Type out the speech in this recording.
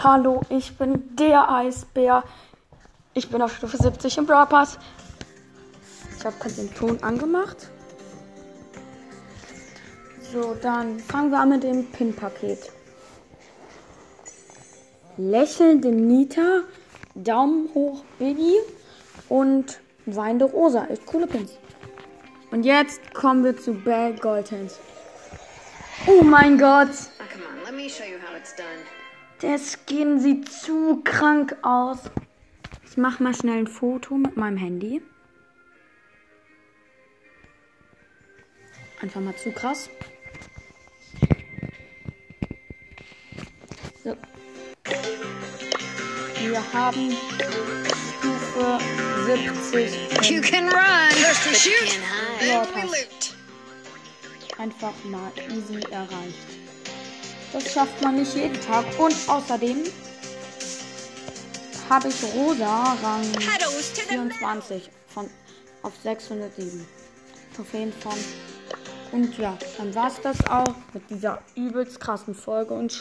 Hallo, ich bin der Eisbär. Ich bin auf Stufe 70 im Brawl Pass. Ich habe gerade den Ton angemacht. So, dann fangen wir an mit dem Pin-Paket. Lächelnde Nita, Daumen hoch Biggie und weinende Rosa. Echt coole Pins. Und jetzt kommen wir zu Bell Goldhands. Oh mein Gott! Oh, come on, let me show you how it's done. Der Skin sieht zu krank aus. Ich mache mal schnell ein Foto mit meinem Handy. Einfach mal zu krass. So. Wir haben Stufe 70. You can run, shoot. Einfach mal easy erreicht. Das schafft man nicht jeden Tag. Und außerdem habe ich Rosa Rang Pedals to the 24 von auf 607 Trophäen von. Und ja, dann war es das auch mit dieser übelst krassen Folge und